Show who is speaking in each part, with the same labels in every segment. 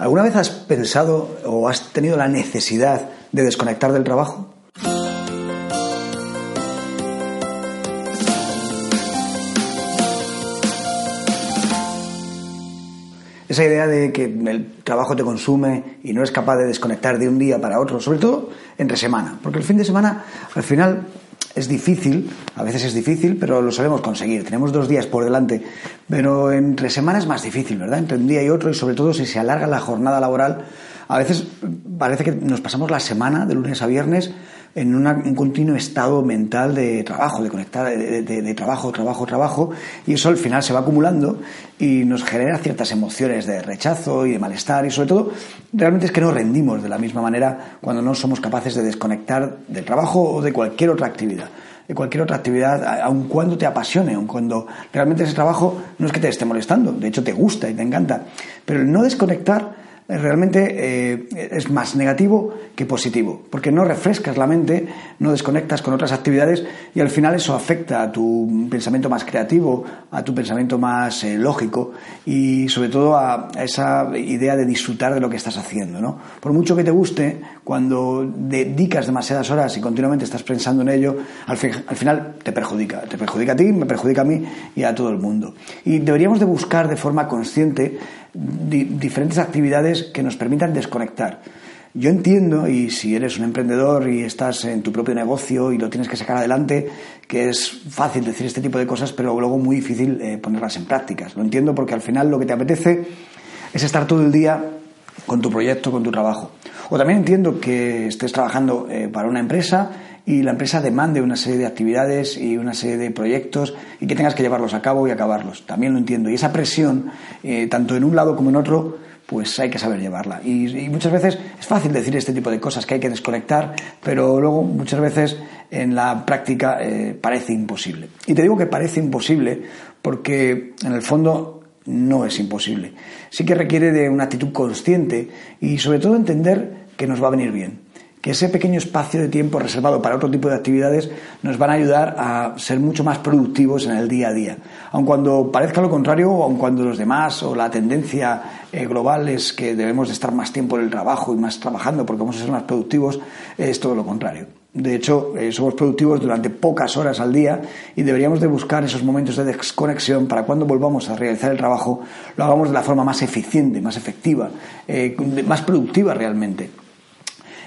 Speaker 1: ¿Alguna vez has pensado o has tenido la necesidad de desconectar del trabajo? Esa idea de que el trabajo te consume y no es capaz de desconectar de un día para otro, sobre todo entre semana, porque el fin de semana al final es difícil, a veces es difícil, pero lo sabemos conseguir. Tenemos dos días por delante, pero entre semanas es más difícil, ¿verdad? Entre un día y otro, y sobre todo si se alarga la jornada laboral, a veces parece que nos pasamos la semana, de lunes a viernes, en un continuo estado mental de trabajo, de conectar, de, trabajo, trabajo, trabajo, y eso al final se va acumulando y nos genera ciertas emociones de rechazo y de malestar, y sobre todo, realmente es que no rendimos de la misma manera cuando no somos capaces de desconectar del trabajo o de cualquier otra actividad. De cualquier otra actividad, aun cuando te apasione, aun cuando realmente ese trabajo no es que te esté molestando, de hecho te gusta y te encanta, pero el no desconectar realmente eh, es más negativo que positivo, porque no refrescas la mente, no desconectas con otras actividades y al final eso afecta a tu pensamiento más creativo, a tu pensamiento más eh, lógico y sobre todo a, esa idea de disfrutar de lo que estás haciendo. ¿no? Por mucho que te guste, cuando dedicas demasiadas horas y continuamente estás pensando en ello, al, al final te perjudica, te perjudica a ti, me perjudica a mí y a todo el mundo. Y deberíamos de buscar de forma consciente diferentes actividades que nos permitan desconectar. Yo entiendo, y si eres un emprendedor y estás en tu propio negocio y lo tienes que sacar adelante, que es fácil decir este tipo de cosas, pero luego muy difícil eh, ponerlas en prácticas. Lo entiendo porque al final lo que te apetece es estar todo el día con tu proyecto, con tu trabajo. O también entiendo que estés trabajando eh, para una empresa y la empresa demande una serie de actividades y una serie de proyectos y que tengas que llevarlos a cabo y acabarlos. También lo entiendo. Y esa presión, eh, tanto en un lado como en otro, pues hay que saber llevarla. Y, muchas veces es fácil decir este tipo de cosas, que hay que desconectar, pero luego muchas veces en la práctica eh, parece imposible. Y te digo que parece imposible porque en el fondo no es imposible. Sí que requiere de una actitud consciente y sobre todo entender que nos va a venir bien que ese pequeño espacio de tiempo reservado para otro tipo de actividades nos van a ayudar a ser mucho más productivos en el día a día. Aun cuando parezca lo contrario, o aun cuando los demás o la tendencia eh, global es que debemos de estar más tiempo en el trabajo y más trabajando porque vamos a ser más productivos, es todo lo contrario. De hecho, eh, somos productivos durante pocas horas al día y deberíamos de buscar esos momentos de desconexión para cuando volvamos a realizar el trabajo lo hagamos de la forma más eficiente, más efectiva, eh, más productiva realmente.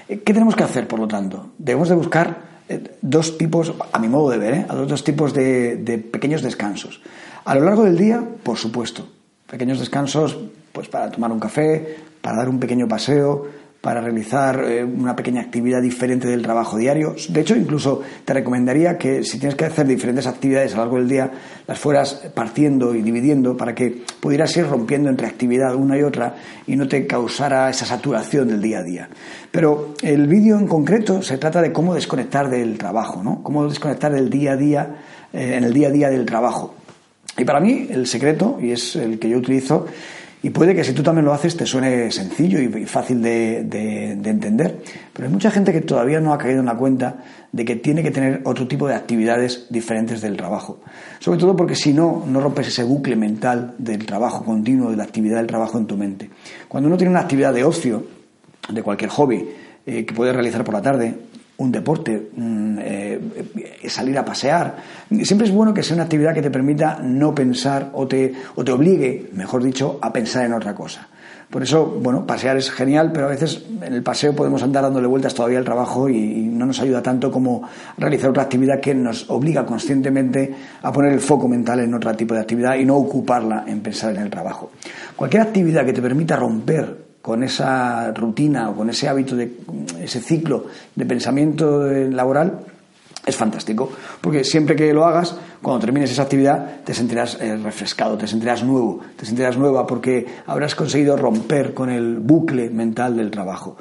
Speaker 1: ¿Qué tenemos que hacer, por lo tanto? Debemos de buscar eh, dos tipos, a mi modo de ver, ¿eh? dos tipos de, de pequeños descansos. A lo largo del día, por supuesto, pequeños descansos pues para tomar un café, para dar un pequeño paseo, para realizar eh, una pequeña actividad diferente del trabajo diario. De hecho, incluso te recomendaría que si tienes que hacer diferentes actividades a lo largo del día, las fueras partiendo y dividiendo para que pudieras ir rompiendo entre actividad una y otra y no te causara esa saturación del día a día. Pero el vídeo en concreto se trata de cómo desconectar del trabajo, ¿no? Cómo desconectar del día a día, eh, en el día a día del trabajo. Y para mí el secreto, y es el que yo utilizo, y puede que si tú también lo haces te suene sencillo y fácil de, entender, pero hay mucha gente que todavía no ha caído en la cuenta de que tiene que tener otro tipo de actividades diferentes del trabajo. Sobre todo porque si no, no rompes ese bucle mental del trabajo continuo, de la actividad del trabajo en tu mente. Cuando uno tiene una actividad de ocio, de cualquier hobby, eh, que puedes realizar por la tarde, un deporte, eh, salir a pasear. Siempre es bueno que sea una actividad que te permita no pensar o te, o te obligue, mejor dicho, a pensar en otra cosa. Por eso, bueno, pasear es genial, pero a veces en el paseo podemos andar dándole vueltas todavía al trabajo y, no nos ayuda tanto como realizar otra actividad que nos obliga conscientemente a poner el foco mental en otro tipo de actividad y no ocuparla en pensar en el trabajo. Cualquier actividad que te permita romper con esa rutina o con ese hábito, de ese ciclo de pensamiento laboral, es fantástico, porque siempre que lo hagas, cuando termines esa actividad, te sentirás eh, refrescado, te sentirás nuevo, te sentirás nueva porque habrás conseguido romper con el bucle mental del trabajo.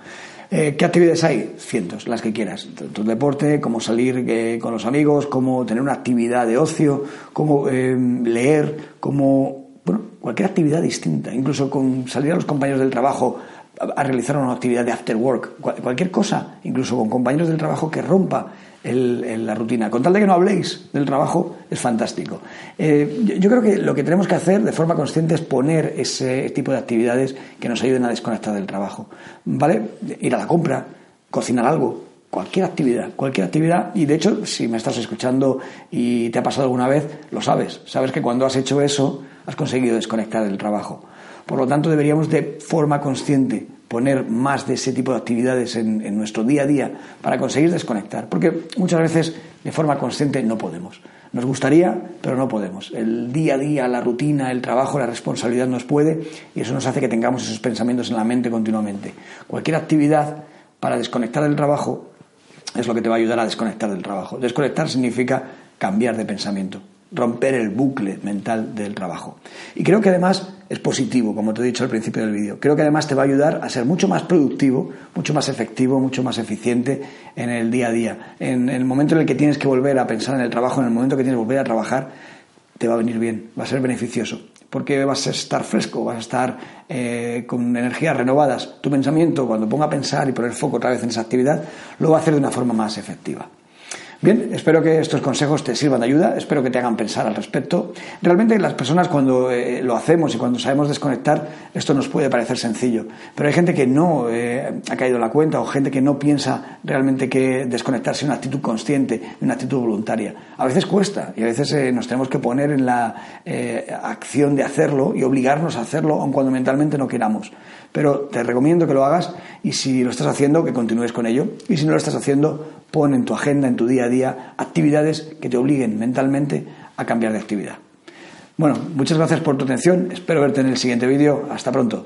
Speaker 1: Eh, ¿Qué actividades hay? Cientos, las que quieras. Tu deporte, como salir eh, con los amigos, como tener una actividad de ocio, como leer, como bueno, cualquier actividad distinta, incluso con salir a los compañeros del trabajo a realizar una actividad de after work, cualquier cosa, incluso con compañeros del trabajo que rompa la rutina. Con tal de que no habléis del trabajo, es fantástico. Eh, yo, creo que lo que tenemos que hacer de forma consciente es poner ese tipo de actividades que nos ayuden a desconectar del trabajo. ¿Vale? Ir a la compra, cocinar algo, cualquier actividad, cualquier actividad. Y de hecho, si me estás escuchando y te ha pasado alguna vez, lo sabes. Sabes que cuando has hecho eso, has conseguido desconectar del trabajo. Por lo tanto, deberíamos de forma consciente poner más de ese tipo de actividades en, nuestro día a día para conseguir desconectar. Porque muchas veces de forma consciente no podemos. Nos gustaría, pero no podemos. El día a día, la rutina, el trabajo, la responsabilidad nos puede y eso nos hace que tengamos esos pensamientos en la mente continuamente. Cualquier actividad para desconectar del trabajo es lo que te va a ayudar a desconectar del trabajo. Desconectar significa cambiar de pensamiento romper el bucle mental del trabajo. Y creo que además es positivo, como te he dicho al principio del vídeo. Creo que además te va a ayudar a ser mucho más productivo, mucho más efectivo, mucho más eficiente en el día a día. En el momento en el que tienes que volver a pensar en el trabajo, en el momento que tienes que volver a trabajar, te va a venir bien, va a ser beneficioso. Porque vas a estar fresco, vas a estar eh, con energías renovadas. Tu pensamiento, cuando ponga a pensar y poner foco otra vez en esa actividad, lo va a hacer de una forma más efectiva. Bien, espero que estos consejos te sirvan de ayuda, espero que te hagan pensar al respecto. Realmente las personas cuando eh, lo hacemos y cuando sabemos desconectar, esto nos puede parecer sencillo, pero hay gente que no eh, ha caído en la cuenta o gente que no piensa realmente que desconectarse es una actitud consciente, una actitud voluntaria. A veces cuesta y a veces eh, nos tenemos que poner en la acción de hacerlo y obligarnos a hacerlo aun cuando mentalmente no queramos. Pero te recomiendo que lo hagas y si lo estás haciendo, que continúes con ello. Y si no lo estás haciendo, pon en tu agenda, en tu día a día, actividades que te obliguen mentalmente a cambiar de actividad. Bueno, muchas gracias por tu atención. Espero verte en el siguiente vídeo. Hasta pronto.